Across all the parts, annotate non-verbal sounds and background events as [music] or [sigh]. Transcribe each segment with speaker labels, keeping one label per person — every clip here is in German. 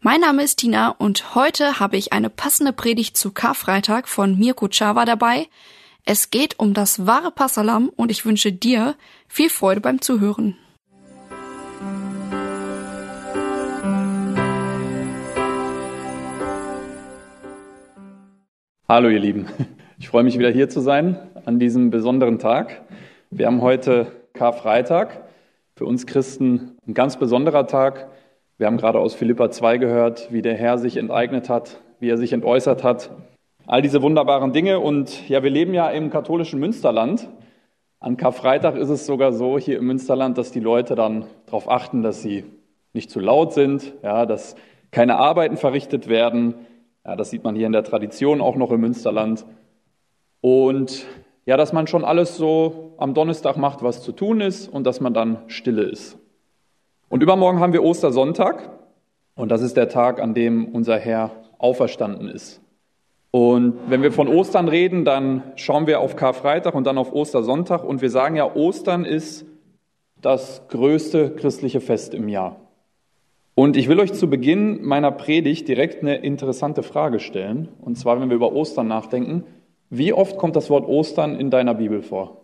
Speaker 1: Mein Name ist Tina und heute habe ich eine passende Predigt zu Karfreitag von Mirko Chava dabei. Es geht um das wahre Passalam und ich wünsche dir viel Freude beim Zuhören.
Speaker 2: Hallo ihr Lieben, ich freue mich wieder hier zu sein an diesem besonderen Tag. Wir haben heute Karfreitag, für uns Christen ein ganz besonderer Tag. Wir haben gerade aus Philippa 2 gehört, wie der Herr sich enteignet hat, wie er sich entäußert hat. All diese wunderbaren Dinge. Und ja, wir leben ja im katholischen Münsterland. An Karfreitag ist es sogar so hier im Münsterland, dass die Leute dann darauf achten, dass sie nicht zu laut sind, ja, dass keine Arbeiten verrichtet werden. Ja, das sieht man hier in der Tradition auch noch im Münsterland. Und ja, dass man schon alles so am Donnerstag macht, was zu tun ist und dass man dann stille ist. Und übermorgen haben wir Ostersonntag und das ist der Tag, an dem unser Herr auferstanden ist. Und wenn wir von Ostern reden, dann schauen wir auf Karfreitag und dann auf Ostersonntag und wir sagen ja, Ostern ist das größte christliche Fest im Jahr. Und ich will euch zu Beginn meiner Predigt direkt eine interessante Frage stellen. Und zwar, wenn wir über Ostern nachdenken, wie oft kommt das Wort Ostern in deiner Bibel vor?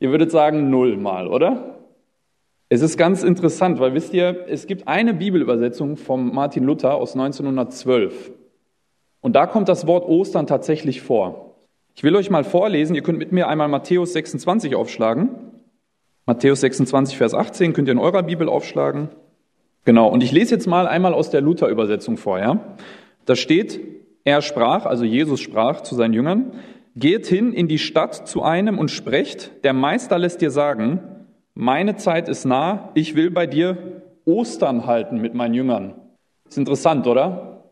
Speaker 2: Ihr würdet sagen null mal, oder? Es ist ganz interessant, weil wisst ihr, es gibt eine Bibelübersetzung von Martin Luther aus 1912. Und da kommt das Wort Ostern tatsächlich vor. Ich will euch mal vorlesen, ihr könnt mit mir einmal Matthäus 26 aufschlagen. Matthäus 26, Vers 18 könnt ihr in eurer Bibel aufschlagen. Genau, und ich lese jetzt mal einmal aus der Luther-Übersetzung vor. Ja? Da steht, er sprach, also Jesus sprach zu seinen Jüngern, geht hin in die Stadt zu einem und sprecht, der Meister lässt dir sagen, meine Zeit ist nah, ich will bei dir Ostern halten mit meinen Jüngern. Ist interessant, oder?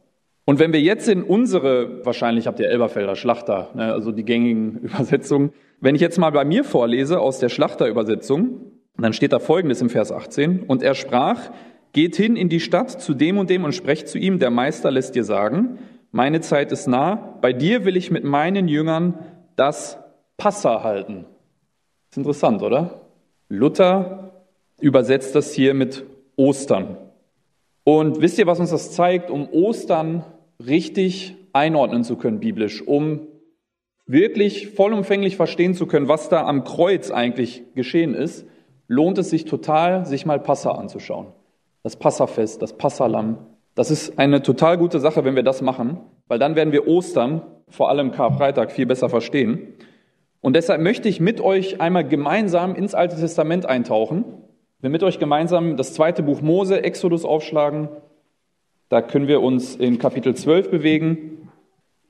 Speaker 2: Und wenn wir jetzt in unsere, wahrscheinlich habt ihr Elberfelder Schlachter, ne, also die gängigen [laughs] Übersetzungen, wenn ich jetzt mal bei mir vorlese aus der Schlachterübersetzung, dann steht da folgendes im Vers 18, und er sprach, geht hin in die Stadt zu dem und dem und sprecht zu ihm, der Meister lässt dir sagen, meine Zeit ist nah, bei dir will ich mit meinen Jüngern das Passa halten. Ist interessant, oder? Luther übersetzt das hier mit Ostern. Und wisst ihr, was uns das zeigt? Um Ostern richtig einordnen zu können biblisch, um wirklich vollumfänglich verstehen zu können, was da am Kreuz eigentlich geschehen ist, lohnt es sich total, sich mal Passa anzuschauen. Das Passafest, das Passalam. Das ist eine total gute Sache, wenn wir das machen, weil dann werden wir Ostern, vor allem Karfreitag, viel besser verstehen. Und deshalb möchte ich mit euch einmal gemeinsam ins Alte Testament eintauchen. Wir mit euch gemeinsam das zweite Buch Mose, Exodus aufschlagen. Da können wir uns in Kapitel 12 bewegen.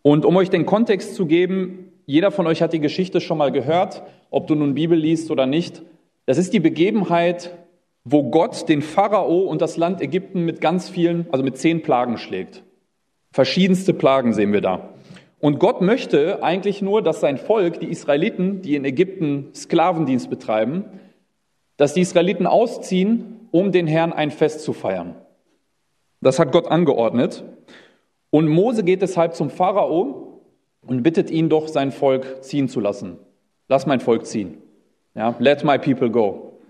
Speaker 2: Und um euch den Kontext zu geben, jeder von euch hat die Geschichte schon mal gehört, ob du nun Bibel liest oder nicht. Das ist die Begebenheit, wo Gott den Pharao und das Land Ägypten mit ganz vielen, also mit zehn Plagen schlägt. Verschiedenste Plagen sehen wir da. Und Gott möchte eigentlich nur, dass sein Volk, die Israeliten, die in Ägypten Sklavendienst betreiben, dass die Israeliten ausziehen, um den Herrn ein Fest zu feiern. Das hat Gott angeordnet. Und Mose geht deshalb zum Pharao und bittet ihn doch, sein Volk ziehen zu lassen. Lass mein Volk ziehen. Ja, let my people go.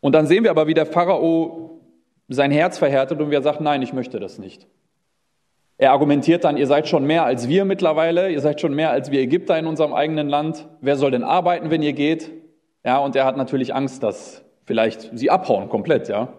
Speaker 2: Und dann sehen wir aber, wie der Pharao sein Herz verhärtet und wie er sagt, nein, ich möchte das nicht. Er argumentiert dann, ihr seid schon mehr als wir mittlerweile, ihr seid schon mehr als wir Ägypter in unserem eigenen Land. Wer soll denn arbeiten, wenn ihr geht? Ja, und er hat natürlich Angst, dass vielleicht sie abhauen komplett, ja.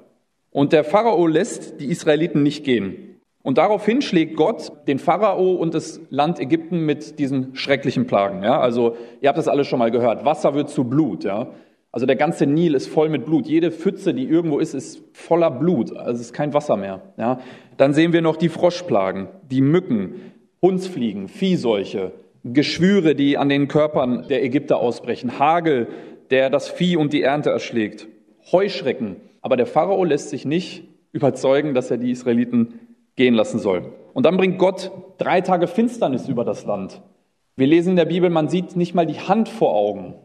Speaker 2: Und der Pharao lässt die Israeliten nicht gehen. Und daraufhin schlägt Gott den Pharao und das Land Ägypten mit diesen schrecklichen Plagen. Ja? Also ihr habt das alles schon mal gehört. Wasser wird zu Blut. Ja? Also der ganze Nil ist voll mit Blut. Jede Pfütze, die irgendwo ist, ist voller Blut. Also es ist kein Wasser mehr. Ja? Dann sehen wir noch die Froschplagen, die Mücken, Hundsfliegen, Viehseuche, Geschwüre, die an den Körpern der Ägypter ausbrechen, Hagel, der das Vieh und die Ernte erschlägt, Heuschrecken. Aber der Pharao lässt sich nicht überzeugen, dass er die Israeliten gehen lassen soll. Und dann bringt Gott drei Tage Finsternis über das Land. Wir lesen in der Bibel, man sieht nicht mal die Hand vor Augen.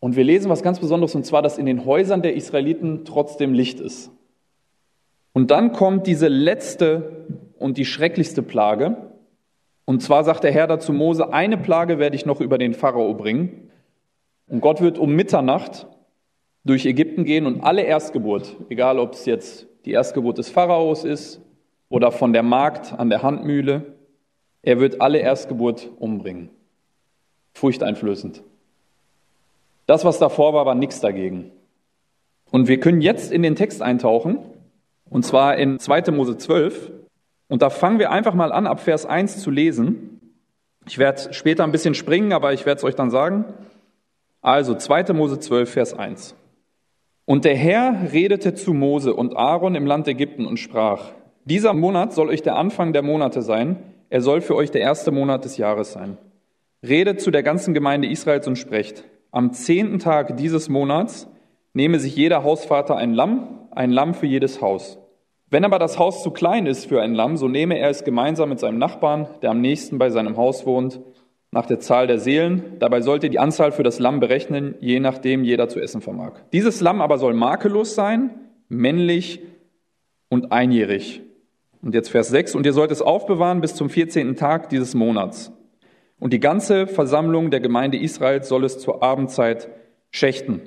Speaker 2: Und wir lesen was ganz Besonderes, und zwar, dass in den Häusern der Israeliten trotzdem Licht ist. Und dann kommt diese letzte und die schrecklichste Plage. Und zwar sagt der Herr dazu Mose, eine Plage werde ich noch über den Pharao bringen. Und Gott wird um Mitternacht durch Ägypten gehen und alle Erstgeburt, egal ob es jetzt die Erstgeburt des Pharaos ist oder von der Magd an der Handmühle, er wird alle Erstgeburt umbringen. Furchteinflößend. Das, was davor war, war nichts dagegen. Und wir können jetzt in den Text eintauchen, und zwar in 2. Mose 12. Und da fangen wir einfach mal an, ab Vers 1 zu lesen. Ich werde später ein bisschen springen, aber ich werde es euch dann sagen. Also 2. Mose 12, Vers 1. Und der Herr redete zu Mose und Aaron im Land Ägypten und sprach, dieser Monat soll euch der Anfang der Monate sein, er soll für euch der erste Monat des Jahres sein. Redet zu der ganzen Gemeinde Israels und sprecht, am zehnten Tag dieses Monats nehme sich jeder Hausvater ein Lamm, ein Lamm für jedes Haus. Wenn aber das Haus zu klein ist für ein Lamm, so nehme er es gemeinsam mit seinem Nachbarn, der am nächsten bei seinem Haus wohnt, nach der Zahl der Seelen. Dabei sollte die Anzahl für das Lamm berechnen, je nachdem jeder zu essen vermag. Dieses Lamm aber soll makellos sein, männlich und einjährig. Und jetzt Vers 6. Und ihr sollt es aufbewahren bis zum 14. Tag dieses Monats. Und die ganze Versammlung der Gemeinde Israels soll es zur Abendzeit schächten.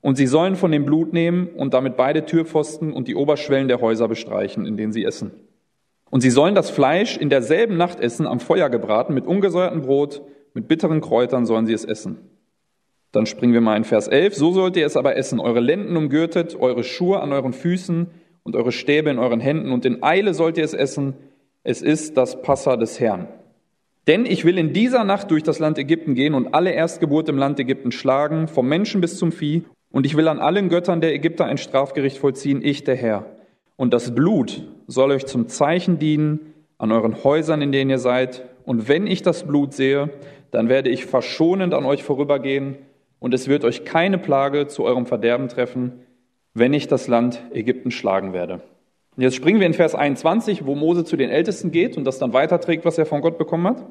Speaker 2: Und sie sollen von dem Blut nehmen und damit beide Türpfosten und die Oberschwellen der Häuser bestreichen, in denen sie essen. Und sie sollen das Fleisch in derselben Nacht essen, am Feuer gebraten, mit ungesäuertem Brot, mit bitteren Kräutern sollen sie es essen. Dann springen wir mal in Vers 11. So sollt ihr es aber essen, eure Lenden umgürtet, eure Schuhe an euren Füßen und eure Stäbe in euren Händen und in Eile sollt ihr es essen. Es ist das Passa des Herrn. Denn ich will in dieser Nacht durch das Land Ägypten gehen und alle Erstgeburt im Land Ägypten schlagen, vom Menschen bis zum Vieh. Und ich will an allen Göttern der Ägypter ein Strafgericht vollziehen, ich der Herr. Und das Blut soll euch zum Zeichen dienen an euren Häusern, in denen ihr seid. Und wenn ich das Blut sehe, dann werde ich verschonend an euch vorübergehen und es wird euch keine Plage zu eurem Verderben treffen, wenn ich das Land Ägypten schlagen werde. Und jetzt springen wir in Vers 21, wo Mose zu den Ältesten geht und das dann weiterträgt, was er von Gott bekommen hat.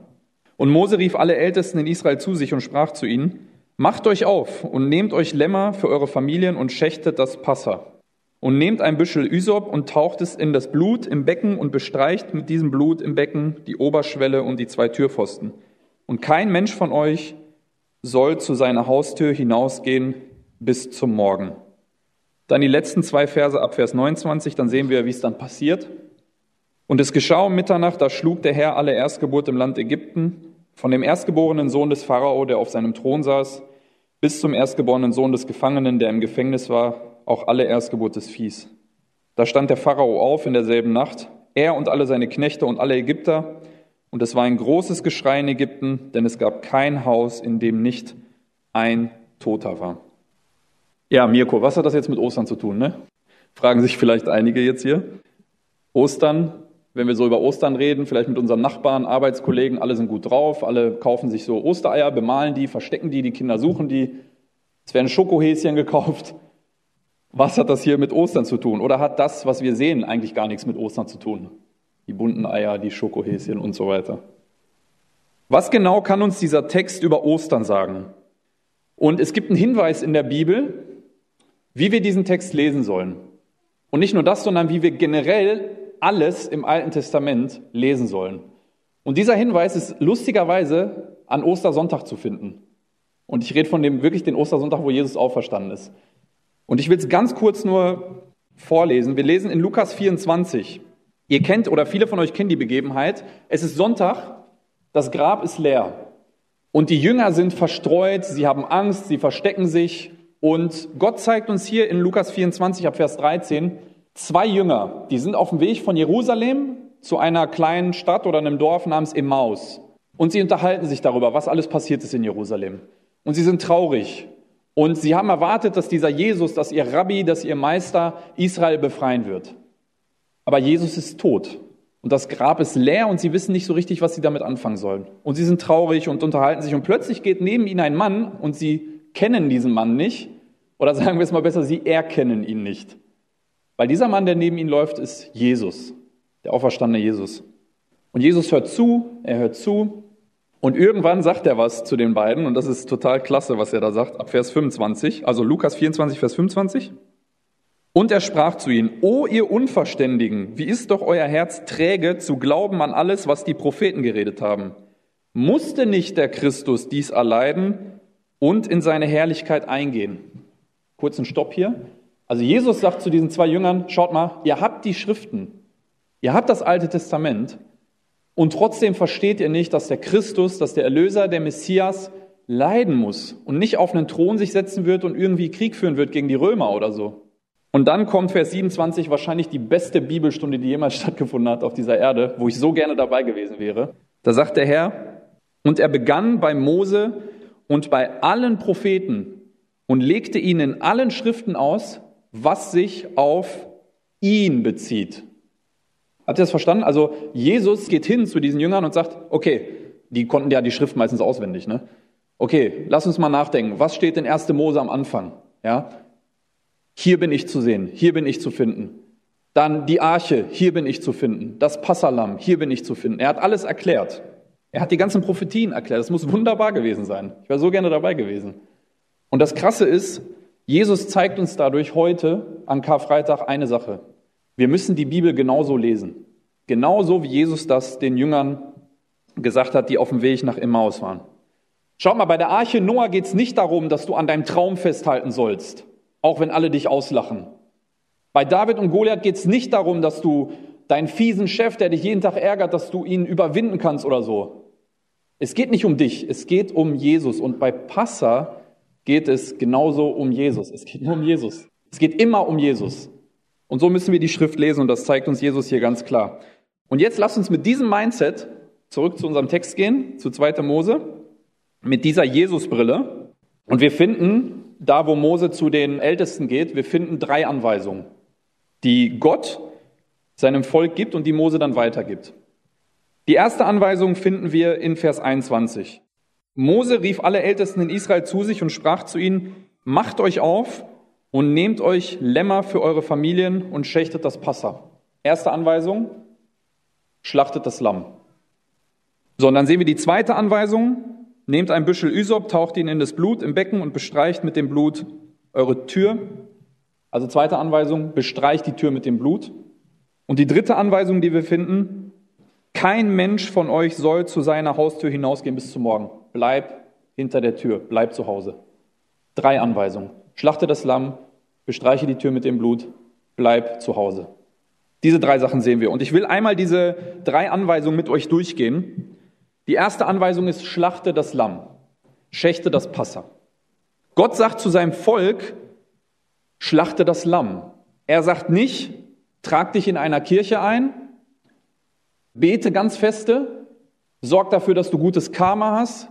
Speaker 2: Und Mose rief alle Ältesten in Israel zu sich und sprach zu ihnen, Macht euch auf und nehmt euch Lämmer für eure Familien und schächtet das Passa. Und nehmt ein Büschel Ysop und taucht es in das Blut im Becken und bestreicht mit diesem Blut im Becken die Oberschwelle und die zwei Türpfosten. Und kein Mensch von euch soll zu seiner Haustür hinausgehen bis zum Morgen. Dann die letzten zwei Verse ab Vers 29, dann sehen wir, wie es dann passiert. Und es geschah um Mitternacht, da schlug der Herr alle Erstgeburt im Land Ägypten, von dem erstgeborenen Sohn des Pharao, der auf seinem Thron saß, bis zum erstgeborenen Sohn des Gefangenen, der im Gefängnis war, auch alle Erstgeburt des Viehs. Da stand der Pharao auf in derselben Nacht, er und alle seine Knechte und alle Ägypter, und es war ein großes Geschrei in Ägypten, denn es gab kein Haus, in dem nicht ein Toter war. Ja, Mirko, was hat das jetzt mit Ostern zu tun? Ne? Fragen sich vielleicht einige jetzt hier. Ostern, wenn wir so über Ostern reden, vielleicht mit unseren Nachbarn, Arbeitskollegen, alle sind gut drauf, alle kaufen sich so Ostereier, bemalen die, verstecken die, die Kinder suchen die. Es werden Schokohäschen gekauft. Was hat das hier mit Ostern zu tun? Oder hat das, was wir sehen, eigentlich gar nichts mit Ostern zu tun? Die bunten Eier, die Schokohäschen und so weiter. Was genau kann uns dieser Text über Ostern sagen? Und es gibt einen Hinweis in der Bibel, wie wir diesen Text lesen sollen. Und nicht nur das, sondern wie wir generell alles im Alten Testament lesen sollen. Und dieser Hinweis ist lustigerweise an Ostersonntag zu finden. Und ich rede von dem wirklich den Ostersonntag, wo Jesus auferstanden ist. Und ich will es ganz kurz nur vorlesen. Wir lesen in Lukas 24. Ihr kennt oder viele von euch kennen die Begebenheit. Es ist Sonntag, das Grab ist leer. Und die Jünger sind verstreut, sie haben Angst, sie verstecken sich. Und Gott zeigt uns hier in Lukas 24 ab Vers 13 zwei Jünger, die sind auf dem Weg von Jerusalem zu einer kleinen Stadt oder einem Dorf namens Emmaus. Und sie unterhalten sich darüber, was alles passiert ist in Jerusalem. Und sie sind traurig. Und sie haben erwartet, dass dieser Jesus, dass ihr Rabbi, dass ihr Meister Israel befreien wird. Aber Jesus ist tot. Und das Grab ist leer und sie wissen nicht so richtig, was sie damit anfangen sollen. Und sie sind traurig und unterhalten sich. Und plötzlich geht neben ihnen ein Mann und sie kennen diesen Mann nicht. Oder sagen wir es mal besser, sie erkennen ihn nicht. Weil dieser Mann, der neben ihnen läuft, ist Jesus, der auferstandene Jesus. Und Jesus hört zu, er hört zu und irgendwann sagt er was zu den beiden und das ist total klasse, was er da sagt, ab Vers 25, also Lukas 24, Vers 25. Und er sprach zu ihnen, O ihr Unverständigen, wie ist doch euer Herz träge zu glauben an alles, was die Propheten geredet haben? Musste nicht der Christus dies erleiden und in seine Herrlichkeit eingehen? Kurzen Stopp hier. Also Jesus sagt zu diesen zwei Jüngern, schaut mal, ihr habt die Schriften, ihr habt das Alte Testament, und trotzdem versteht ihr nicht, dass der Christus, dass der Erlöser, der Messias leiden muss und nicht auf einen Thron sich setzen wird und irgendwie Krieg führen wird gegen die Römer oder so. Und dann kommt Vers 27, wahrscheinlich die beste Bibelstunde, die jemals [laughs] stattgefunden hat auf dieser Erde, wo ich so gerne dabei gewesen wäre. Da sagt der Herr, und er begann bei Mose und bei allen Propheten und legte ihnen in allen Schriften aus, was sich auf ihn bezieht. Habt ihr das verstanden? Also Jesus geht hin zu diesen Jüngern und sagt, okay, die konnten ja die Schrift meistens auswendig, ne? Okay, lass uns mal nachdenken. Was steht in 1. Mose am Anfang? Ja? Hier bin ich zu sehen, hier bin ich zu finden. Dann die Arche, hier bin ich zu finden. Das Passalam, hier bin ich zu finden. Er hat alles erklärt. Er hat die ganzen Prophetien erklärt. Das muss wunderbar gewesen sein. Ich wäre so gerne dabei gewesen. Und das Krasse ist, Jesus zeigt uns dadurch heute an Karfreitag eine Sache. Wir müssen die Bibel genauso lesen. Genauso wie Jesus das den Jüngern gesagt hat, die auf dem Weg nach Emmaus waren. Schaut mal, bei der Arche Noah geht es nicht darum, dass du an deinem Traum festhalten sollst, auch wenn alle dich auslachen. Bei David und Goliath geht es nicht darum, dass du deinen fiesen Chef, der dich jeden Tag ärgert, dass du ihn überwinden kannst oder so. Es geht nicht um dich, es geht um Jesus. Und bei Passa geht es genauso um Jesus. Es geht nur um Jesus. Es geht immer um Jesus. Und so müssen wir die Schrift lesen und das zeigt uns Jesus hier ganz klar. Und jetzt lasst uns mit diesem Mindset zurück zu unserem Text gehen, zu 2. Mose, mit dieser Jesusbrille. Und wir finden, da wo Mose zu den Ältesten geht, wir finden drei Anweisungen, die Gott seinem Volk gibt und die Mose dann weitergibt. Die erste Anweisung finden wir in Vers 21. Mose rief alle Ältesten in Israel zu sich und sprach zu ihnen, macht euch auf und nehmt euch Lämmer für eure Familien und schächtet das Passa. Erste Anweisung, schlachtet das Lamm. So, und dann sehen wir die zweite Anweisung, nehmt ein Büschel Ysop, taucht ihn in das Blut im Becken und bestreicht mit dem Blut eure Tür. Also zweite Anweisung, bestreicht die Tür mit dem Blut. Und die dritte Anweisung, die wir finden, kein Mensch von euch soll zu seiner Haustür hinausgehen bis zum Morgen. Bleib hinter der Tür, bleib zu Hause. Drei Anweisungen schlachte das Lamm, bestreiche die Tür mit dem Blut, bleib zu Hause. Diese drei Sachen sehen wir. Und ich will einmal diese drei Anweisungen mit euch durchgehen. Die erste Anweisung ist, schlachte das Lamm, schächte das Passa. Gott sagt zu seinem Volk, schlachte das Lamm. Er sagt nicht, trag dich in einer Kirche ein, bete ganz feste, sorg dafür, dass du gutes Karma hast,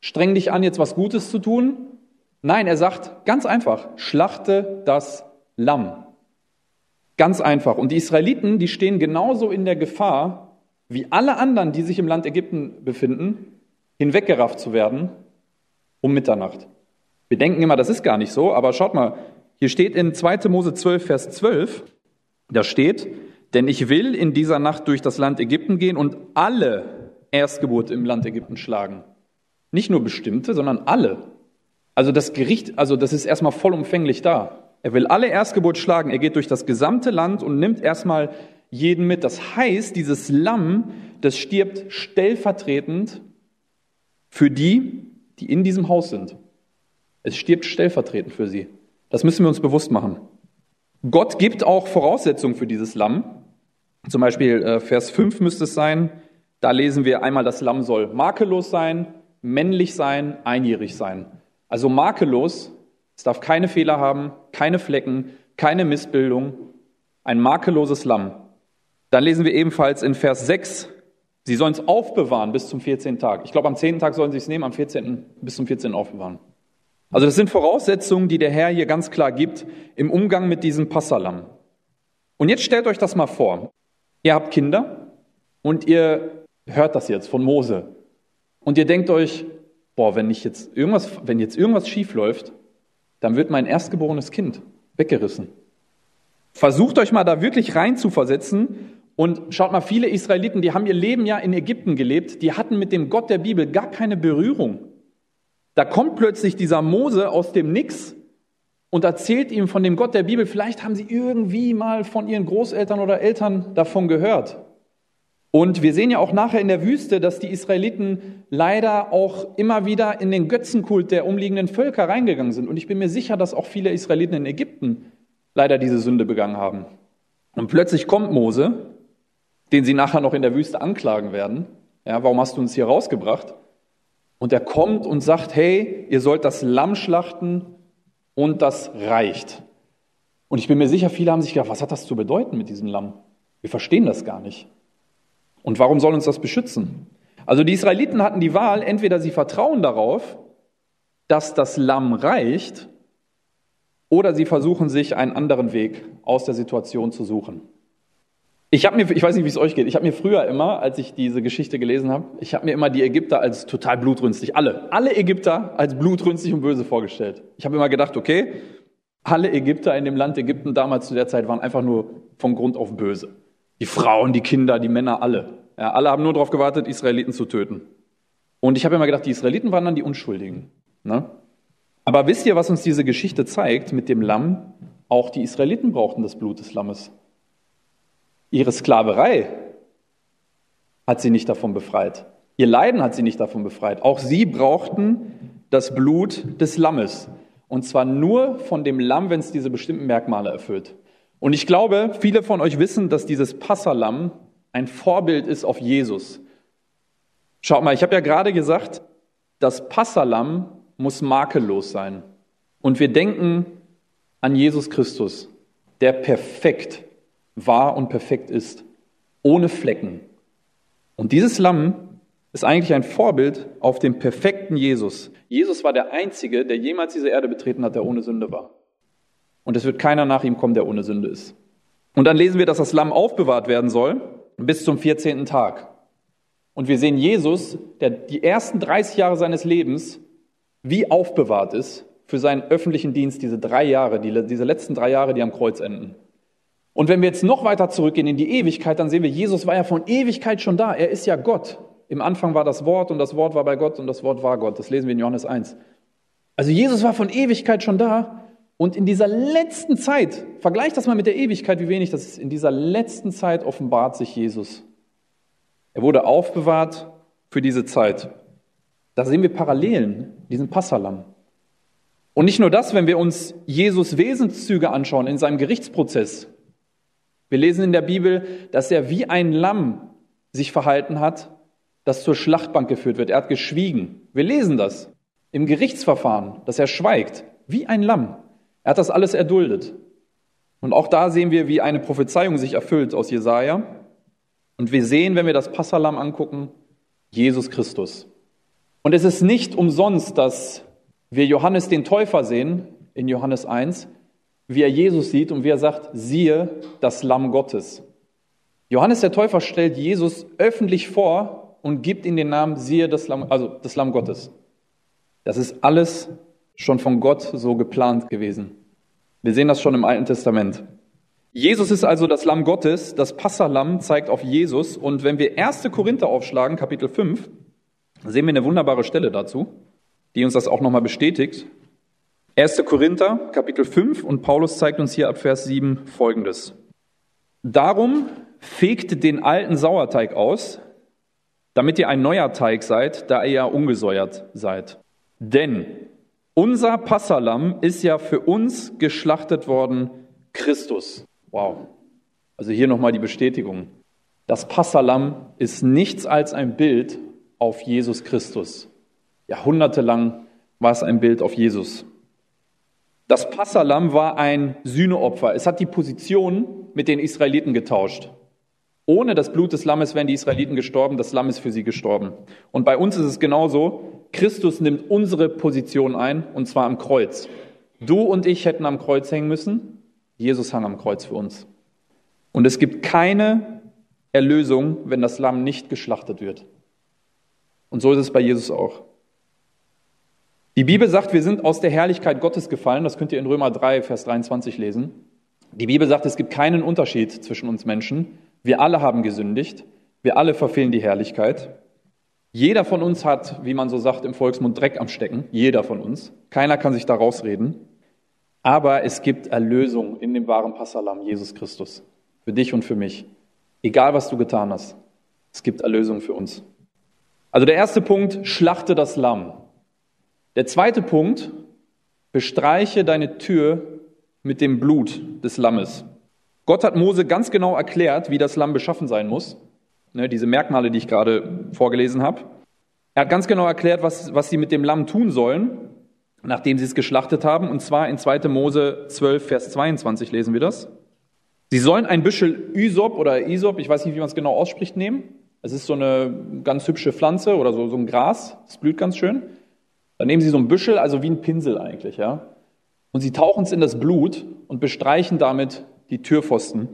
Speaker 2: streng dich an, jetzt was Gutes zu tun, Nein, er sagt ganz einfach, schlachte das Lamm. Ganz einfach. Und die Israeliten, die stehen genauso in der Gefahr, wie alle anderen, die sich im Land Ägypten befinden, hinweggerafft zu werden um Mitternacht. Wir denken immer, das ist gar nicht so, aber schaut mal, hier steht in 2. Mose 12, Vers 12, da steht, denn ich will in dieser Nacht durch das Land Ägypten gehen und alle Erstgeburt im Land Ägypten schlagen. Nicht nur bestimmte, sondern alle. Also das Gericht, also das ist erstmal vollumfänglich da. Er will alle Erstgeburt schlagen. Er geht durch das gesamte Land und nimmt erstmal jeden mit. Das heißt, dieses Lamm, das stirbt stellvertretend für die, die in diesem Haus sind. Es stirbt stellvertretend für sie. Das müssen wir uns bewusst machen. Gott gibt auch Voraussetzungen für dieses Lamm. Zum Beispiel äh, Vers 5 müsste es sein. Da lesen wir einmal, das Lamm soll makellos sein, männlich sein, einjährig sein. Also makellos, es darf keine Fehler haben, keine Flecken, keine Missbildung, ein makelloses Lamm. Dann lesen wir ebenfalls in Vers 6, sie sollen es aufbewahren bis zum 14. Tag. Ich glaube, am 10. Tag sollen sie es nehmen, am 14. bis zum 14. aufbewahren. Also das sind Voraussetzungen, die der Herr hier ganz klar gibt im Umgang mit diesem Passalam. Und jetzt stellt euch das mal vor. Ihr habt Kinder und ihr hört das jetzt von Mose. Und ihr denkt euch, boah, wenn ich jetzt irgendwas, wenn jetzt irgendwas schief läuft, dann wird mein erstgeborenes Kind weggerissen. Versucht euch mal da wirklich rein zu versetzen Und schaut mal, viele Israeliten, die haben ihr Leben ja in Ägypten gelebt, die hatten mit dem Gott der Bibel gar keine Berührung. Da kommt plötzlich dieser Mose aus dem Nix und erzählt ihm von dem Gott der Bibel. Vielleicht haben sie irgendwie mal von ihren Großeltern oder Eltern davon gehört. Und wir sehen ja auch nachher in der Wüste, dass die Israeliten leider auch immer wieder in den Götzenkult der umliegenden Völker reingegangen sind. Und ich bin mir sicher, dass auch viele Israeliten in Ägypten leider diese Sünde begangen haben. Und plötzlich kommt Mose den sie nachher noch in der Wüste anklagen werden. Ja, warum hast du uns hier rausgebracht? Und er kommt und sagt, hey, ihr sollt das Lamm schlachten und das reicht. Und ich bin mir sicher, viele haben sich gedacht, was hat das zu bedeuten mit diesem Lamm? Wir verstehen das gar nicht. Und warum soll uns das beschützen? Also die Israeliten hatten die Wahl, entweder sie vertrauen darauf, dass das Lamm reicht, oder sie versuchen sich einen anderen Weg aus der Situation zu suchen. Ich habe mir, ich weiß nicht, wie es euch geht, ich habe mir früher immer, als ich diese Geschichte gelesen habe, ich habe mir immer die Ägypter als total blutrünstig, alle, alle Ägypter als blutrünstig und böse vorgestellt. Ich habe immer gedacht, okay, alle Ägypter in dem Land Ägypten damals zu der Zeit waren einfach nur von Grund auf böse. Die Frauen, die Kinder, die Männer, alle. Ja, alle haben nur darauf gewartet, Israeliten zu töten. Und ich habe immer gedacht, die Israeliten waren dann die Unschuldigen. Ne? Aber wisst ihr, was uns diese Geschichte zeigt mit dem Lamm? Auch die Israeliten brauchten das Blut des Lammes. Ihre Sklaverei hat sie nicht davon befreit. Ihr Leiden hat sie nicht davon befreit. Auch sie brauchten das Blut des Lammes. Und zwar nur von dem Lamm, wenn es diese bestimmten Merkmale erfüllt. Und ich glaube, viele von euch wissen, dass dieses Passalam ein Vorbild ist auf Jesus. Schaut mal, ich habe ja gerade gesagt, das Passalam muss makellos sein. Und wir denken an Jesus Christus, der perfekt wahr und perfekt ist, ohne Flecken. Und dieses Lamm ist eigentlich ein Vorbild auf den perfekten Jesus. Jesus war der Einzige, der jemals diese Erde betreten hat, der ohne Sünde war. Und es wird keiner nach ihm kommen, der ohne Sünde ist. Und dann lesen wir, dass das Lamm aufbewahrt werden soll bis zum 14. Tag. Und wir sehen Jesus, der die ersten 30 Jahre seines Lebens wie aufbewahrt ist für seinen öffentlichen Dienst, diese drei Jahre, die, diese letzten drei Jahre, die am Kreuz enden. Und wenn wir jetzt noch weiter zurückgehen in die Ewigkeit, dann sehen wir, Jesus war ja von Ewigkeit schon da. Er ist ja Gott. Im Anfang war das Wort und das Wort war bei Gott und das Wort war Gott. Das lesen wir in Johannes 1. Also Jesus war von Ewigkeit schon da. Und in dieser letzten Zeit, vergleicht das mal mit der Ewigkeit, wie wenig das ist, in dieser letzten Zeit offenbart sich Jesus. Er wurde aufbewahrt für diese Zeit. Da sehen wir Parallelen, diesen Passalam. Und nicht nur das, wenn wir uns Jesus Wesenszüge anschauen in seinem Gerichtsprozess, wir lesen in der Bibel, dass er wie ein Lamm sich verhalten hat, das zur Schlachtbank geführt wird. Er hat geschwiegen. Wir lesen das im Gerichtsverfahren, dass er schweigt, wie ein Lamm. Er hat das alles erduldet. Und auch da sehen wir, wie eine Prophezeiung sich erfüllt aus Jesaja. Und wir sehen, wenn wir das Passalam angucken, Jesus Christus. Und es ist nicht umsonst, dass wir Johannes den Täufer sehen in Johannes 1, wie er Jesus sieht und wie er sagt, siehe das Lamm Gottes. Johannes der Täufer stellt Jesus öffentlich vor und gibt ihm den Namen, siehe das Lamm, also das Lamm Gottes. Das ist alles schon von Gott so geplant gewesen. Wir sehen das schon im Alten Testament. Jesus ist also das Lamm Gottes, das Passalam zeigt auf Jesus und wenn wir 1. Korinther aufschlagen, Kapitel 5, sehen wir eine wunderbare Stelle dazu, die uns das auch nochmal bestätigt. 1. Korinther, Kapitel 5 und Paulus zeigt uns hier ab Vers 7 Folgendes. Darum fegt den alten Sauerteig aus, damit ihr ein neuer Teig seid, da ihr ja ungesäuert seid. Denn unser Passalam ist ja für uns geschlachtet worden, Christus. Wow. Also hier nochmal die Bestätigung. Das Passalam ist nichts als ein Bild auf Jesus Christus. Jahrhundertelang war es ein Bild auf Jesus. Das Passalam war ein Sühneopfer. Es hat die Position mit den Israeliten getauscht. Ohne das Blut des Lammes wären die Israeliten gestorben, das Lamm ist für sie gestorben. Und bei uns ist es genauso. Christus nimmt unsere Position ein, und zwar am Kreuz. Du und ich hätten am Kreuz hängen müssen, Jesus hang am Kreuz für uns. Und es gibt keine Erlösung, wenn das Lamm nicht geschlachtet wird. Und so ist es bei Jesus auch. Die Bibel sagt, wir sind aus der Herrlichkeit Gottes gefallen. Das könnt ihr in Römer 3, Vers 23 lesen. Die Bibel sagt, es gibt keinen Unterschied zwischen uns Menschen. Wir alle haben gesündigt. Wir alle verfehlen die Herrlichkeit. Jeder von uns hat, wie man so sagt im Volksmund, Dreck am Stecken. Jeder von uns. Keiner kann sich da rausreden. Aber es gibt Erlösung in dem wahren Passalam, Jesus Christus. Für dich und für mich. Egal, was du getan hast. Es gibt Erlösung für uns. Also der erste Punkt, schlachte das Lamm. Der zweite Punkt, bestreiche deine Tür mit dem Blut des Lammes. Gott hat Mose ganz genau erklärt, wie das Lamm beschaffen sein muss. Ne, diese Merkmale, die ich gerade vorgelesen habe. Er hat ganz genau erklärt, was, was sie mit dem Lamm tun sollen, nachdem sie es geschlachtet haben. Und zwar in 2. Mose 12, Vers 22 lesen wir das. Sie sollen ein Büschel Ysop oder Isop, ich weiß nicht, wie man es genau ausspricht, nehmen. Es ist so eine ganz hübsche Pflanze oder so, so ein Gras, das blüht ganz schön. Dann nehmen sie so ein Büschel, also wie ein Pinsel eigentlich, ja. Und sie tauchen es in das Blut und bestreichen damit die Türpfosten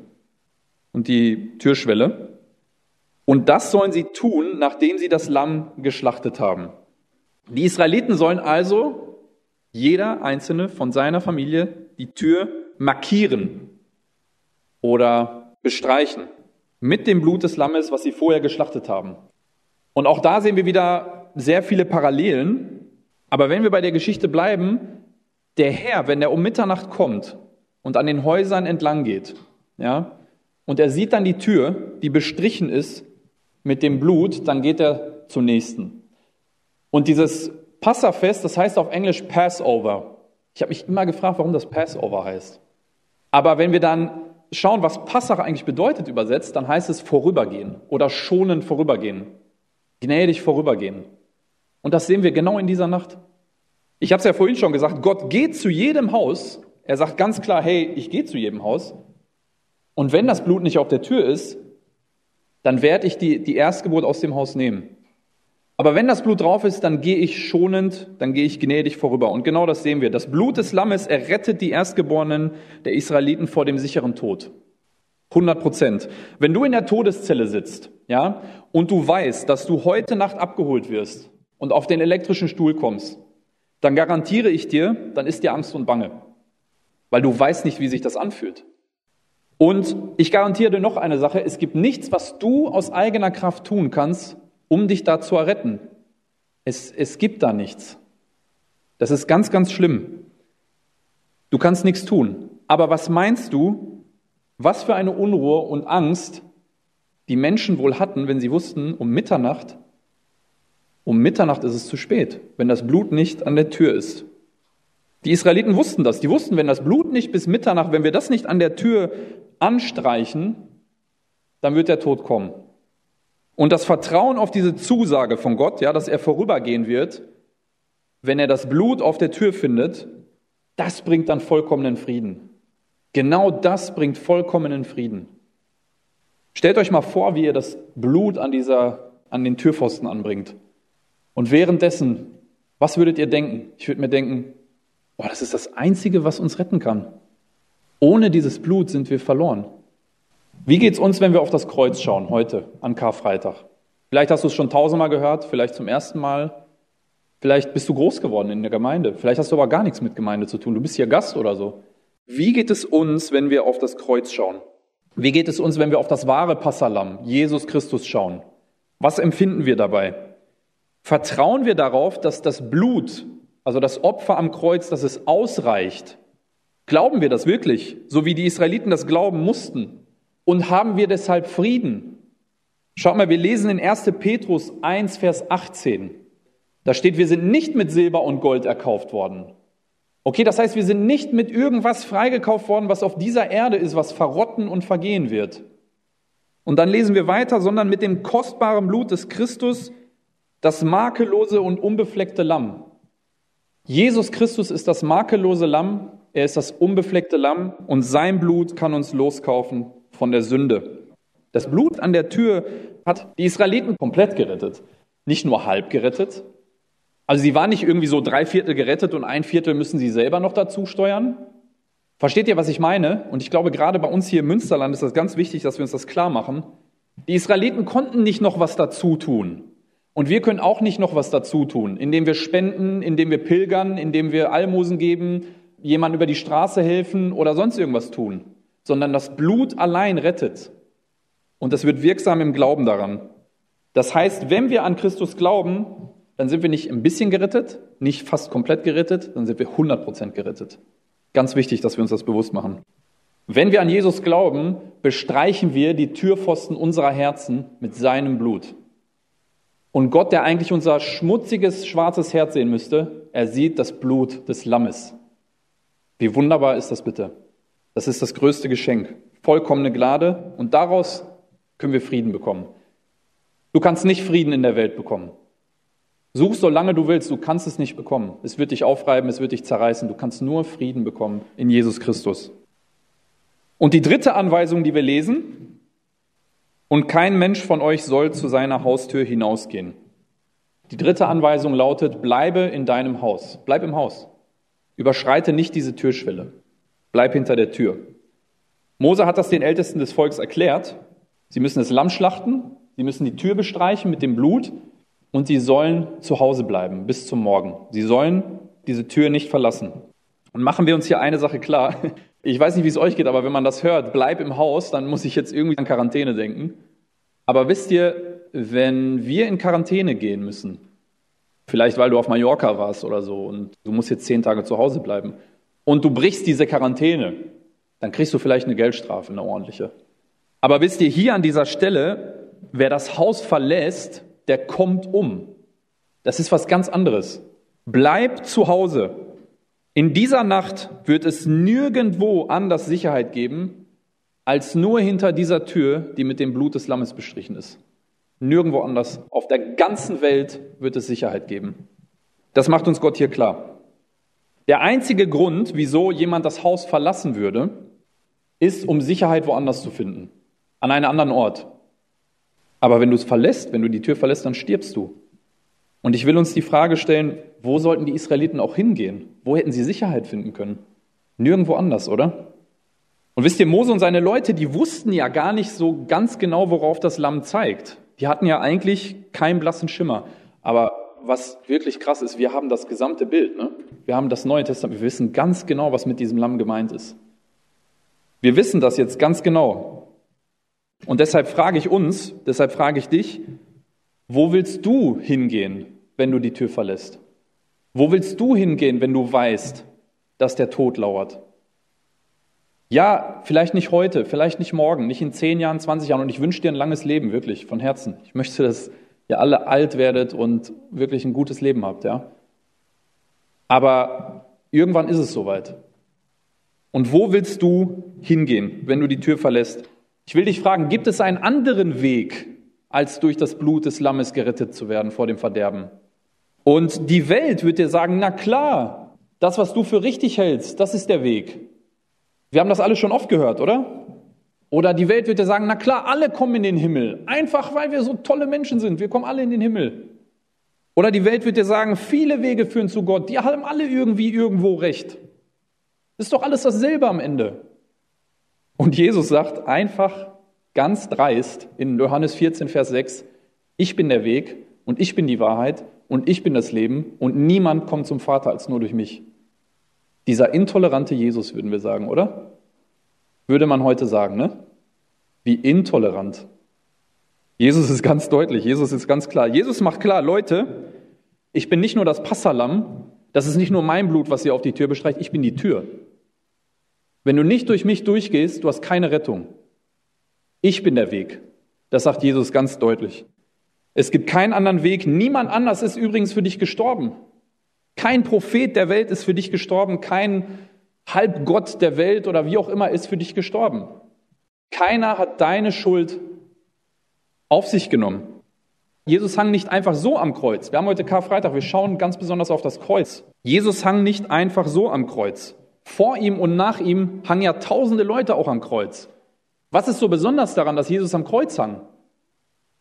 Speaker 2: und die Türschwelle. Und das sollen sie tun, nachdem sie das Lamm geschlachtet haben. Die Israeliten sollen also jeder einzelne von seiner Familie die Tür markieren oder bestreichen mit dem Blut des Lammes, was sie vorher geschlachtet haben. Und auch da sehen wir wieder sehr viele Parallelen. Aber wenn wir bei der Geschichte bleiben, der Herr, wenn er um Mitternacht kommt und an den Häusern entlang geht, ja, und er sieht dann die Tür, die bestrichen ist mit dem Blut, dann geht er zum nächsten. Und dieses Passafest, das heißt auf Englisch Passover. Ich habe mich immer gefragt, warum das Passover heißt. Aber wenn wir dann schauen, was Passach eigentlich bedeutet übersetzt, dann heißt es vorübergehen oder schonend vorübergehen, gnädig vorübergehen. Und das sehen wir genau in dieser Nacht. Ich habe es ja vorhin schon gesagt, Gott geht zu jedem Haus. Er sagt ganz klar, hey, ich gehe zu jedem Haus. Und wenn das Blut nicht auf der Tür ist, dann werde ich die, die Erstgeburt aus dem Haus nehmen. Aber wenn das Blut drauf ist, dann gehe ich schonend, dann gehe ich gnädig vorüber. Und genau das sehen wir. Das Blut des Lammes errettet die Erstgeborenen der Israeliten vor dem sicheren Tod. 100 Prozent. Wenn du in der Todeszelle sitzt, ja, und du weißt, dass du heute Nacht abgeholt wirst und auf den elektrischen Stuhl kommst, dann garantiere ich dir, dann ist dir Angst und Bange. Weil du weißt nicht, wie sich das anfühlt. Und ich garantiere dir noch eine Sache, es gibt nichts, was du aus eigener Kraft tun kannst, um dich da zu erretten. Es, es gibt da nichts. Das ist ganz, ganz schlimm. Du kannst nichts tun. Aber was meinst du, was für eine Unruhe und Angst die Menschen wohl hatten, wenn sie wussten, um Mitternacht, um Mitternacht ist es zu spät, wenn das Blut nicht an der Tür ist. Die Israeliten wussten das. Die wussten, wenn das Blut nicht bis Mitternacht, wenn wir das nicht an der Tür anstreichen, dann wird der Tod kommen. Und das Vertrauen auf diese Zusage von Gott, ja, dass er vorübergehen wird, wenn er das Blut auf der Tür findet, das bringt dann vollkommenen Frieden. Genau das bringt vollkommenen Frieden. Stellt euch mal vor, wie ihr das Blut an dieser, an den Türpfosten anbringt. Und währenddessen, was würdet ihr denken? Ich würde mir denken, boah, das ist das Einzige, was uns retten kann. Ohne dieses Blut sind wir verloren. Wie geht's uns, wenn wir auf das Kreuz schauen heute an Karfreitag? Vielleicht hast du es schon tausendmal gehört, vielleicht zum ersten Mal. Vielleicht bist du groß geworden in der Gemeinde. Vielleicht hast du aber gar nichts mit Gemeinde zu tun. Du bist hier Gast oder so. Wie geht es uns, wenn wir auf das Kreuz schauen? Wie geht es uns, wenn wir auf das wahre Passalam, Jesus Christus, schauen? Was empfinden wir dabei? Vertrauen wir darauf, dass das Blut, also das Opfer am Kreuz, dass es ausreicht, Glauben wir das wirklich, so wie die Israeliten das glauben mussten? Und haben wir deshalb Frieden? Schaut mal, wir lesen in 1. Petrus 1, Vers 18. Da steht, wir sind nicht mit Silber und Gold erkauft worden. Okay, das heißt, wir sind nicht mit irgendwas freigekauft worden, was auf dieser Erde ist, was verrotten und vergehen wird. Und dann lesen wir weiter, sondern mit dem kostbaren Blut des Christus, das makellose und unbefleckte Lamm. Jesus Christus ist das makellose Lamm, er ist das unbefleckte Lamm und sein Blut kann uns loskaufen von der Sünde. Das Blut an der Tür hat die Israeliten komplett gerettet. Nicht nur halb gerettet. Also sie waren nicht irgendwie so drei Viertel gerettet und ein Viertel müssen sie selber noch dazu steuern. Versteht ihr, was ich meine? Und ich glaube, gerade bei uns hier im Münsterland ist das ganz wichtig, dass wir uns das klar machen. Die Israeliten konnten nicht noch was dazu tun. Und wir können auch nicht noch was dazu tun, indem wir spenden, indem wir pilgern, indem wir Almosen geben, jemand über die Straße helfen oder sonst irgendwas tun, sondern das Blut allein rettet. Und das wird wirksam im Glauben daran. Das heißt, wenn wir an Christus glauben, dann sind wir nicht ein bisschen gerettet, nicht fast komplett gerettet, dann sind wir 100% gerettet. Ganz wichtig, dass wir uns das bewusst machen. Wenn wir an Jesus glauben, bestreichen wir die Türpfosten unserer Herzen mit seinem Blut. Und Gott, der eigentlich unser schmutziges, schwarzes Herz sehen müsste, er sieht das Blut des Lammes. Wie wunderbar ist das bitte? Das ist das größte Geschenk. Vollkommene Gnade und daraus können wir Frieden bekommen. Du kannst nicht Frieden in der Welt bekommen. Such so lange du willst, du kannst es nicht bekommen. Es wird dich aufreiben, es wird dich zerreißen. Du kannst nur Frieden bekommen in Jesus Christus. Und die dritte Anweisung, die wir lesen, und kein Mensch von euch soll zu seiner Haustür hinausgehen. Die dritte Anweisung lautet, bleibe in deinem Haus. Bleib im Haus. Überschreite nicht diese Türschwelle. Bleib hinter der Tür. Mose hat das den Ältesten des Volks erklärt. Sie müssen das Lamm schlachten, sie müssen die Tür bestreichen mit dem Blut und sie sollen zu Hause bleiben bis zum Morgen. Sie sollen diese Tür nicht verlassen. Und machen wir uns hier eine Sache klar. [laughs] Ich weiß nicht, wie es euch geht, aber wenn man das hört, bleib im Haus, dann muss ich jetzt irgendwie an Quarantäne denken. Aber wisst ihr, wenn wir in Quarantäne gehen müssen, vielleicht weil du auf Mallorca warst oder so und du musst jetzt zehn Tage zu Hause bleiben und du brichst diese Quarantäne, dann kriegst du vielleicht eine Geldstrafe, eine ordentliche. Aber wisst ihr, hier an dieser Stelle, wer das Haus verlässt, der kommt um. Das ist was ganz anderes. Bleib zu Hause. In dieser Nacht wird es nirgendwo anders Sicherheit geben, als nur hinter dieser Tür, die mit dem Blut des Lammes bestrichen ist. Nirgendwo anders. Auf der ganzen Welt wird es Sicherheit geben. Das macht uns Gott hier klar. Der einzige Grund, wieso jemand das Haus verlassen würde, ist, um Sicherheit woanders zu finden. An einem anderen Ort. Aber wenn du es verlässt, wenn du die Tür verlässt, dann stirbst du. Und ich will uns die Frage stellen, wo sollten die Israeliten auch hingehen? Wo hätten sie Sicherheit finden können? Nirgendwo anders, oder? Und wisst ihr, Mose und seine Leute, die wussten ja gar nicht so ganz genau, worauf das Lamm zeigt. Die hatten ja eigentlich keinen blassen Schimmer. Aber was wirklich krass ist, wir haben das gesamte Bild. Ne? Wir haben das Neue Testament. Wir wissen ganz genau, was mit diesem Lamm gemeint ist. Wir wissen das jetzt ganz genau. Und deshalb frage ich uns, deshalb frage ich dich, wo willst du hingehen, wenn du die Tür verlässt? Wo willst du hingehen, wenn du weißt, dass der Tod lauert? Ja, vielleicht nicht heute, vielleicht nicht morgen, nicht in zehn Jahren, 20 Jahren. Und ich wünsche dir ein langes Leben, wirklich, von Herzen. Ich möchte, dass ihr alle alt werdet und wirklich ein gutes Leben habt, ja. Aber irgendwann ist es soweit. Und wo willst du hingehen, wenn du die Tür verlässt? Ich will dich fragen, gibt es einen anderen Weg, als durch das Blut des Lammes gerettet zu werden vor dem Verderben? Und die Welt wird dir sagen, na klar, das, was du für richtig hältst, das ist der Weg. Wir haben das alle schon oft gehört, oder? Oder die Welt wird dir sagen, na klar, alle kommen in den Himmel. Einfach weil wir so tolle Menschen sind. Wir kommen alle in den Himmel. Oder die Welt wird dir sagen, viele Wege führen zu Gott. Die haben alle irgendwie irgendwo recht. Ist doch alles dasselbe am Ende. Und Jesus sagt einfach ganz dreist in Johannes 14, Vers 6, ich bin der Weg und ich bin die Wahrheit und ich bin das Leben und niemand kommt zum Vater als nur durch mich. Dieser intolerante Jesus, würden wir sagen, oder? Würde man heute sagen, ne? Wie intolerant. Jesus ist ganz deutlich, Jesus ist ganz klar. Jesus macht klar, Leute, ich bin nicht nur das Passalam, das ist nicht nur mein Blut, was ihr auf die Tür bestreicht, ich bin die Tür. Wenn du nicht durch mich durchgehst, du hast keine Rettung. Ich bin der Weg. Das sagt Jesus ganz deutlich. Es gibt keinen anderen Weg. Niemand anders ist übrigens für dich gestorben. Kein Prophet der Welt ist für dich gestorben. Kein Halbgott der Welt oder wie auch immer ist für dich gestorben. Keiner hat deine Schuld auf sich genommen. Jesus hang nicht einfach so am Kreuz. Wir haben heute Karfreitag, wir schauen ganz besonders auf das Kreuz. Jesus hang nicht einfach so am Kreuz. Vor ihm und nach ihm hangen ja tausende Leute auch am Kreuz. Was ist so besonders daran, dass Jesus am Kreuz hang?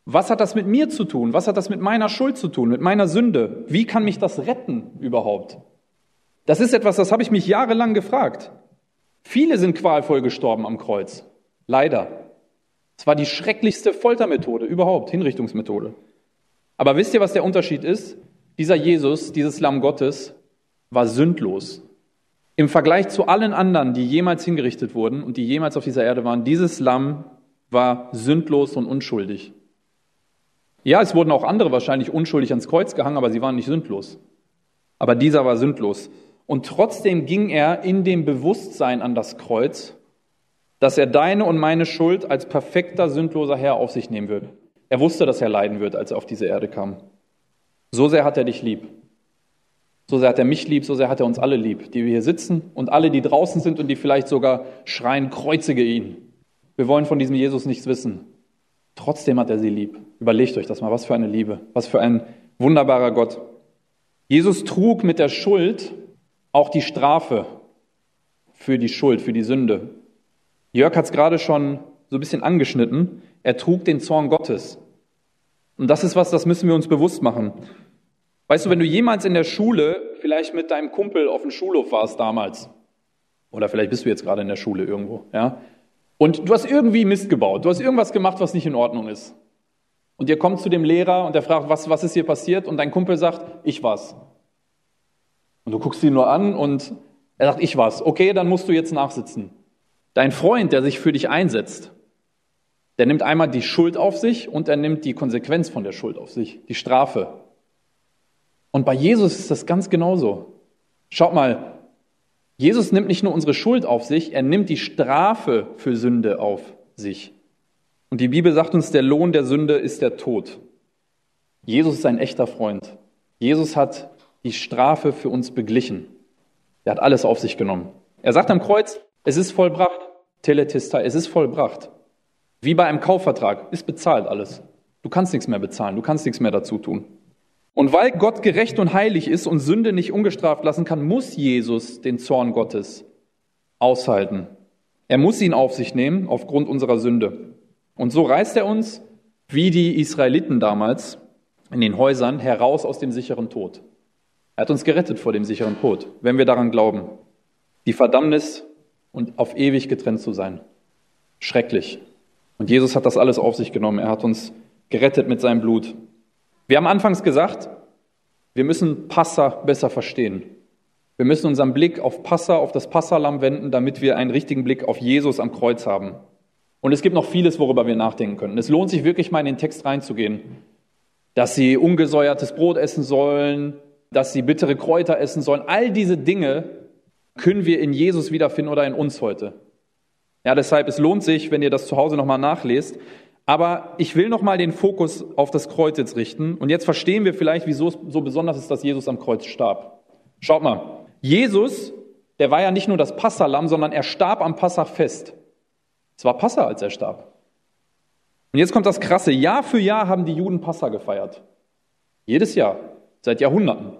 Speaker 2: Was hat das mit mir zu tun? Was hat das mit meiner Schuld zu tun, mit meiner Sünde? Wie kann mich das retten überhaupt? Das ist etwas, das habe ich mich jahrelang gefragt. Viele sind qualvoll gestorben am Kreuz. Leider. Es war die schrecklichste Foltermethode überhaupt, Hinrichtungsmethode. Aber wisst ihr, was der Unterschied ist? Dieser Jesus, dieses Lamm Gottes, war sündlos. Im Vergleich zu allen anderen, die jemals hingerichtet wurden und die jemals auf dieser Erde waren, dieses Lamm war sündlos und unschuldig. Ja, es wurden auch andere wahrscheinlich unschuldig ans Kreuz gehangen, aber sie waren nicht sündlos. Aber dieser war sündlos. Und trotzdem ging er in dem Bewusstsein an das Kreuz, dass er deine und meine Schuld als perfekter, sündloser Herr auf sich nehmen würde. Er wusste, dass er leiden wird, als er auf diese Erde kam. So sehr hat er dich lieb. So sehr hat er mich lieb, so sehr hat er uns alle lieb, die wir hier sitzen und alle, die draußen sind und die vielleicht sogar schreien, kreuzige ihn. Wir wollen von diesem Jesus nichts wissen. Trotzdem hat er sie lieb. Überlegt euch das mal, was für eine Liebe, was für ein wunderbarer Gott. Jesus trug mit der Schuld auch die Strafe für die Schuld, für die Sünde. Jörg hat es gerade schon so ein bisschen angeschnitten. Er trug den Zorn Gottes. Und das ist was, das müssen wir uns bewusst machen. Weißt du, wenn du jemals in der Schule vielleicht mit deinem Kumpel auf dem Schulhof warst damals, oder vielleicht bist du jetzt gerade in der Schule irgendwo, ja, und du hast irgendwie Mist gebaut, du hast irgendwas gemacht, was nicht in Ordnung ist. Und ihr kommt zu dem Lehrer und der fragt, was, was ist hier passiert? Und dein Kumpel sagt, ich war's. Und du guckst ihn nur an und er sagt, ich war's. Okay, dann musst du jetzt nachsitzen. Dein Freund, der sich für dich einsetzt, der nimmt einmal die Schuld auf sich und er nimmt die Konsequenz von der Schuld auf sich, die Strafe. Und bei Jesus ist das ganz genauso. Schaut mal, Jesus nimmt nicht nur unsere Schuld auf sich, er nimmt die Strafe für Sünde auf sich. Und die Bibel sagt uns, der Lohn der Sünde ist der Tod. Jesus ist ein echter Freund. Jesus hat die Strafe für uns beglichen. Er hat alles auf sich genommen. Er sagt am Kreuz, es ist vollbracht. Teletista, es ist vollbracht. Wie bei einem Kaufvertrag, ist bezahlt alles. Du kannst nichts mehr bezahlen, du kannst nichts mehr dazu tun. Und weil Gott gerecht und heilig ist und Sünde nicht ungestraft lassen kann, muss Jesus den Zorn Gottes aushalten. Er muss ihn auf sich nehmen aufgrund unserer Sünde. Und so reißt er uns, wie die Israeliten damals in den Häusern, heraus aus dem sicheren Tod. Er hat uns gerettet vor dem sicheren Tod, wenn wir daran glauben. Die Verdammnis und auf ewig getrennt zu sein. Schrecklich. Und Jesus hat das alles auf sich genommen. Er hat uns gerettet mit seinem Blut. Wir haben anfangs gesagt, wir müssen Passa besser verstehen. Wir müssen unseren Blick auf Passa, auf das Passalam wenden, damit wir einen richtigen Blick auf Jesus am Kreuz haben. Und es gibt noch vieles, worüber wir nachdenken können. Es lohnt sich wirklich mal in den Text reinzugehen. Dass sie ungesäuertes Brot essen sollen, dass sie bittere Kräuter essen sollen. All diese Dinge können wir in Jesus wiederfinden oder in uns heute. Ja, deshalb, es lohnt sich, wenn ihr das zu Hause nochmal nachlest, aber ich will nochmal den Fokus auf das Kreuz jetzt richten. Und jetzt verstehen wir vielleicht, wieso es so besonders ist, dass Jesus am Kreuz starb. Schaut mal. Jesus, der war ja nicht nur das Passalam, sondern er starb am Passafest. Es war Passa, als er starb. Und jetzt kommt das Krasse. Jahr für Jahr haben die Juden Passa gefeiert. Jedes Jahr. Seit Jahrhunderten.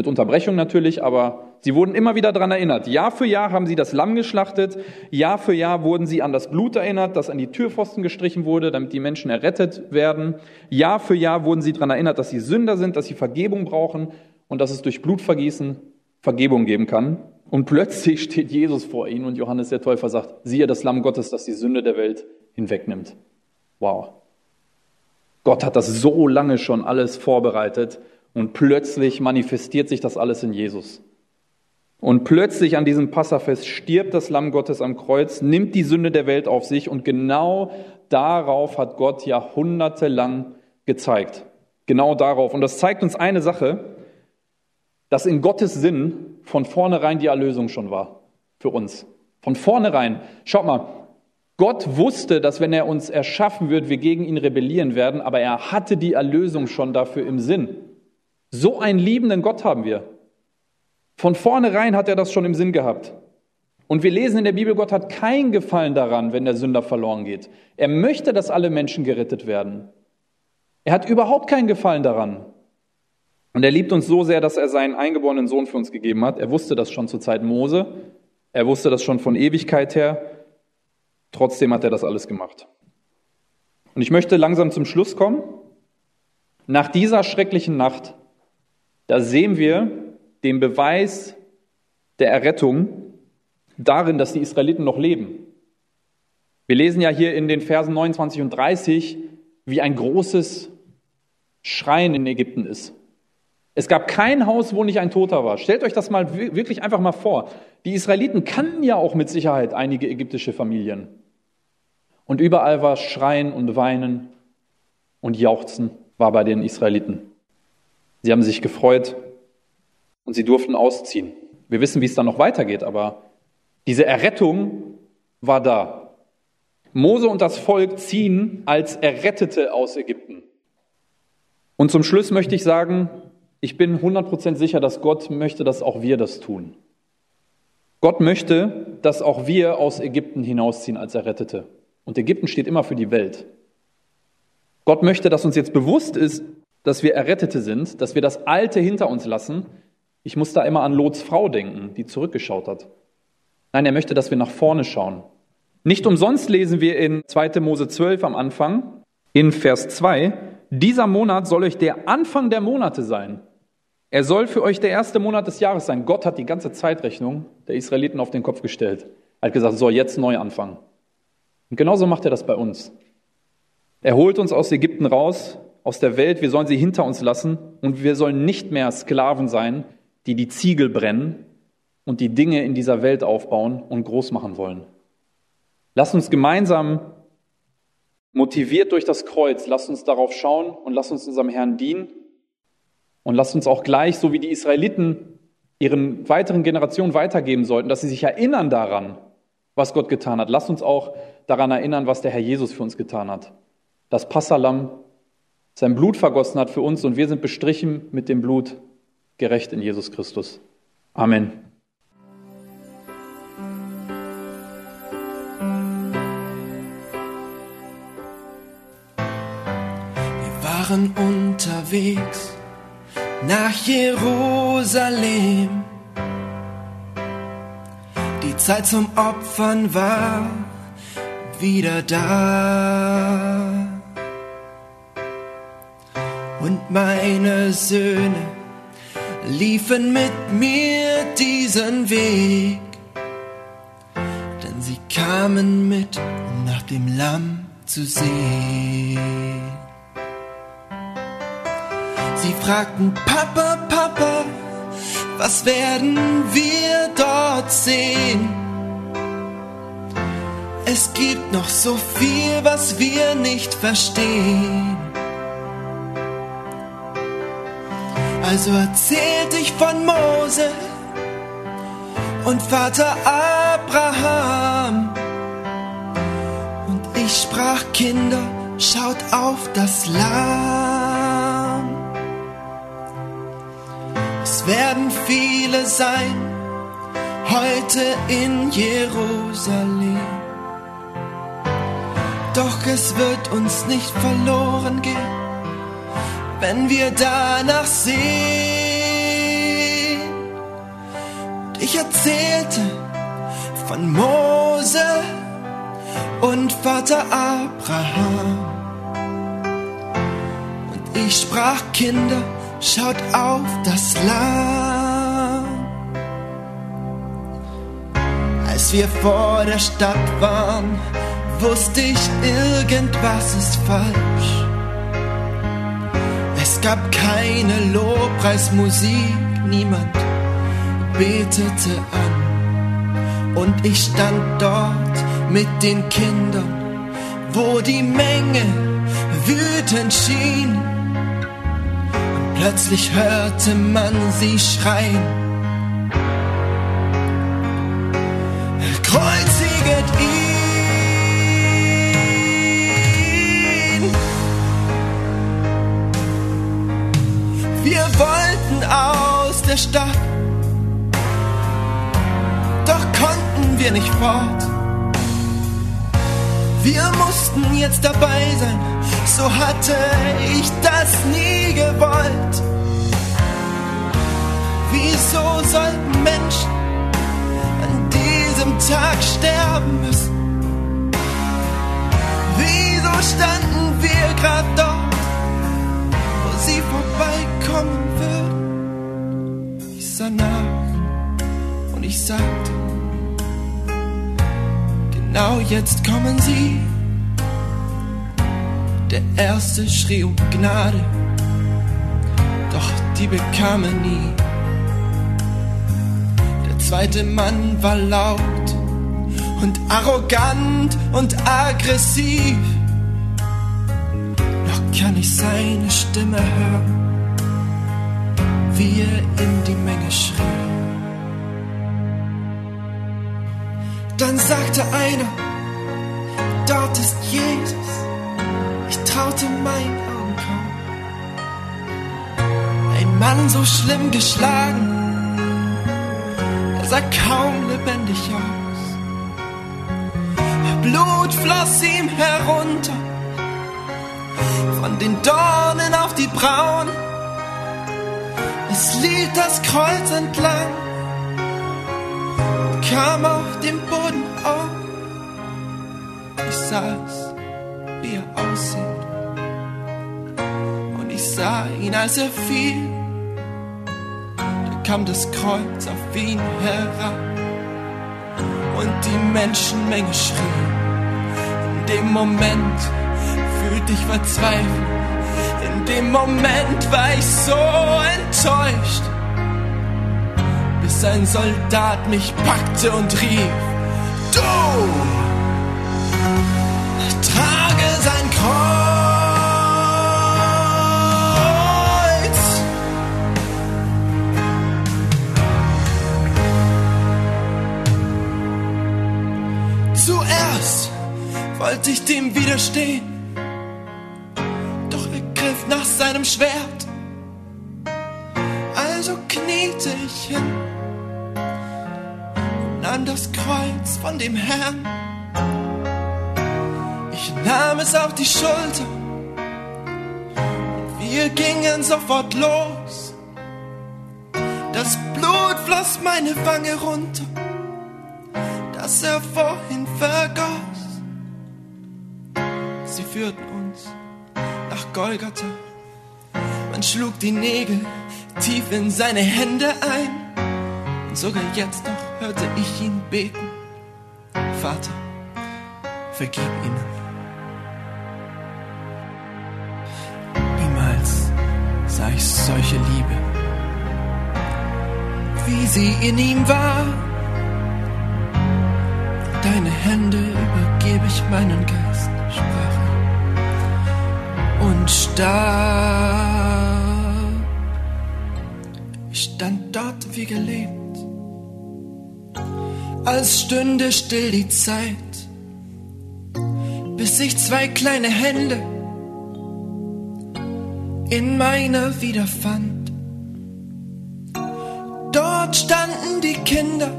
Speaker 2: Mit Unterbrechung natürlich, aber sie wurden immer wieder daran erinnert. Jahr für Jahr haben sie das Lamm geschlachtet. Jahr für Jahr wurden sie an das Blut erinnert, das an die Türpfosten gestrichen wurde, damit die Menschen errettet werden. Jahr für Jahr wurden sie daran erinnert, dass sie Sünder sind, dass sie Vergebung brauchen und dass es durch Blutvergießen Vergebung geben kann. Und plötzlich [laughs] steht Jesus vor ihnen und Johannes der Täufer sagt, siehe das Lamm Gottes, das die Sünde der Welt hinwegnimmt. Wow. Gott hat das so lange schon alles vorbereitet und plötzlich manifestiert sich das alles in Jesus. Und plötzlich an diesem Passafest stirbt das Lamm Gottes am Kreuz, nimmt die Sünde der Welt auf sich und genau darauf hat Gott jahrhundertelang gezeigt. Genau darauf. Und das zeigt uns eine Sache, dass in Gottes Sinn von vornherein die Erlösung schon war. Für uns. Von vornherein. Schaut mal, Gott wusste, dass wenn er uns erschaffen wird, wir gegen ihn rebellieren werden, aber er hatte die Erlösung schon dafür im Sinn. So einen liebenden Gott haben wir. Von vornherein hat er das schon im Sinn gehabt. Und wir lesen in der Bibel, Gott hat kein Gefallen daran, wenn der Sünder verloren geht. Er möchte, dass alle Menschen gerettet werden. Er hat überhaupt keinen Gefallen daran. Und er liebt uns so sehr, dass er seinen eingeborenen Sohn für uns gegeben hat. Er wusste das schon zur Zeit Mose. Er wusste das schon von Ewigkeit her. Trotzdem hat er das alles gemacht. Und ich möchte langsam zum Schluss kommen. Nach dieser schrecklichen Nacht da sehen wir den Beweis der Errettung darin, dass die Israeliten noch leben. Wir lesen ja hier in den Versen 29 und 30, wie ein großes Schreien in Ägypten ist. Es gab kein Haus, wo nicht ein Toter war. Stellt euch das mal wirklich einfach mal vor. Die Israeliten kannten ja auch mit Sicherheit einige ägyptische Familien. Und überall war Schreien und Weinen und Jauchzen war bei den Israeliten. Sie haben sich gefreut und sie durften ausziehen. Wir wissen, wie es dann noch weitergeht, aber diese Errettung war da. Mose und das Volk ziehen als Errettete aus Ägypten. Und zum Schluss möchte ich sagen, ich bin 100% sicher, dass Gott möchte, dass auch wir das tun. Gott möchte, dass auch wir aus Ägypten hinausziehen als Errettete. Und Ägypten steht immer für die Welt. Gott möchte, dass uns jetzt bewusst ist, dass wir Errettete sind, dass wir das Alte hinter uns lassen. Ich muss da immer an Lots Frau denken, die zurückgeschaut hat. Nein, er möchte, dass wir nach vorne schauen. Nicht umsonst lesen wir in 2. Mose 12 am Anfang, in Vers 2, dieser Monat soll euch der Anfang der Monate sein. Er soll für euch der erste Monat des Jahres sein. Gott hat die ganze Zeitrechnung der Israeliten auf den Kopf gestellt. Er hat gesagt, so jetzt neu anfangen. Und genauso macht er das bei uns. Er holt uns aus Ägypten raus, aus der Welt, wir sollen sie hinter uns lassen und wir sollen nicht mehr Sklaven sein, die die Ziegel brennen und die Dinge in dieser Welt aufbauen und groß machen wollen. Lass uns gemeinsam motiviert durch das Kreuz, lass uns darauf schauen und lass uns unserem Herrn dienen und lass uns auch gleich, so wie die Israeliten ihren weiteren Generationen weitergeben sollten, dass sie sich erinnern daran, was Gott getan hat. Lass uns auch daran erinnern, was der Herr Jesus für uns getan hat. Das Passalam sein Blut vergossen hat für uns und wir sind bestrichen mit dem Blut gerecht in Jesus Christus. Amen.
Speaker 3: Wir waren unterwegs nach Jerusalem. Die Zeit zum Opfern war wieder da. Und meine Söhne liefen mit mir diesen Weg, denn sie kamen mit, um nach dem Lamm zu sehen. Sie fragten, Papa, Papa, was werden wir dort sehen? Es gibt noch so viel, was wir nicht verstehen. Also erzählte ich von Mose und Vater Abraham. Und ich sprach, Kinder, schaut auf das Lamm. Es werden viele sein, heute in Jerusalem. Doch es wird uns nicht verloren gehen wenn wir danach sehen. Und ich erzählte von Mose und Vater Abraham. Und ich sprach, Kinder, schaut auf das Land. Als wir vor der Stadt waren, wusste ich, irgendwas ist falsch. Es gab keine Lobpreismusik, niemand betete an. Und ich stand dort mit den Kindern, wo die Menge wütend schien. Und plötzlich hörte man sie schreien. Der Stadt, doch konnten wir nicht fort. Wir mussten jetzt dabei sein, so hatte ich das nie gewollt. Wieso sollten Menschen an diesem Tag sterben müssen? Wieso standen wir gerade dort, wo sie vorbeikommen würden? Sah nach und ich sagte, genau jetzt kommen sie. Der erste schrie um Gnade, doch die bekam er nie. Der zweite Mann war laut und arrogant und aggressiv. Noch kann ich seine Stimme hören, wie er in die Menge schrie. Dann sagte einer, dort ist Jesus. Ich traute meinen Augen kaum. Ein Mann so schlimm geschlagen, er sah kaum lebendig aus. Blut floss ihm herunter, von den Dornen auf die Brauen. Es lief das Kreuz entlang, kam auf dem Boden auf. Ich sah es, wie er aussieht. Und ich sah ihn, als er fiel. Da kam das Kreuz auf ihn herab. Und die Menschenmenge schrie. In dem Moment fühlte ich verzweifelt. Dem Moment war ich so enttäuscht. Bis ein Soldat mich packte und rief, du! Trage sein Kreuz. Zuerst wollte ich dem widerstehen, er nach seinem Schwert. Also kniete ich hin und nahm das Kreuz von dem Herrn. Ich nahm es auf die Schulter und wir gingen sofort los. Das Blut floss meine Wange runter, das er vorhin vergoss. Sie führten uns nach Golgatha. Man schlug die Nägel tief in seine Hände ein. Und sogar jetzt noch hörte ich ihn beten. Vater, vergib ihnen. Niemals sah ich solche Liebe, wie sie in ihm war. Deine Hände übergebe ich meinen Geist, sprach. Und starb. Ich stand dort wie gelebt, als stünde still die Zeit, bis ich zwei kleine Hände in meiner wiederfand. Dort standen die Kinder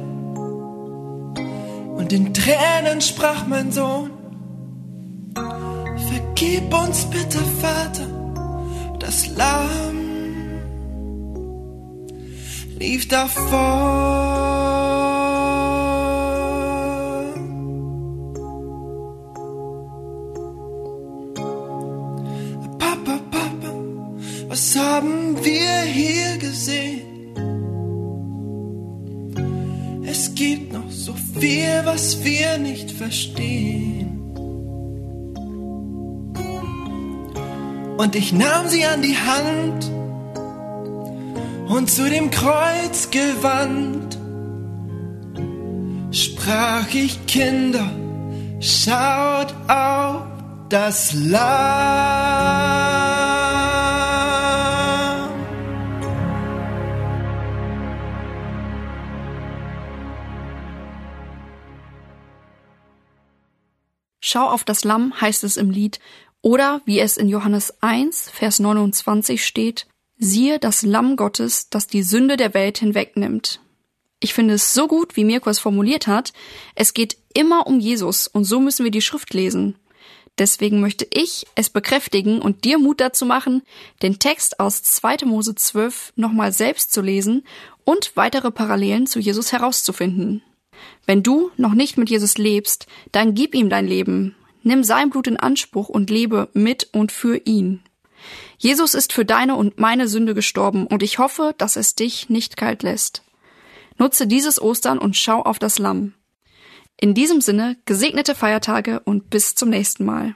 Speaker 3: und in Tränen sprach mein Sohn, vergib uns bitte, Vater, das Lamm lief davor. Papa, Papa, was haben wir hier gesehen? Es gibt noch so viel, was wir nicht verstehen. Und ich nahm sie an die Hand und zu dem Kreuz gewandt, sprach ich Kinder, schaut auf das Lamm.
Speaker 1: Schau auf das Lamm heißt es im Lied, oder wie es in Johannes 1, Vers 29 steht, siehe das Lamm Gottes, das die Sünde der Welt hinwegnimmt. Ich finde es so gut, wie Mirko es formuliert hat. Es geht immer um Jesus und so müssen wir die Schrift lesen. Deswegen möchte ich es bekräftigen und dir Mut dazu machen, den Text aus 2. Mose 12 nochmal selbst zu lesen und weitere Parallelen zu Jesus herauszufinden. Wenn du noch nicht mit Jesus lebst, dann gib ihm dein Leben. Nimm sein Blut in Anspruch und lebe mit und für ihn. Jesus ist für deine und meine Sünde gestorben und ich hoffe, dass es dich nicht kalt lässt. Nutze dieses Ostern und schau auf das Lamm. In diesem Sinne, gesegnete Feiertage und bis zum nächsten Mal.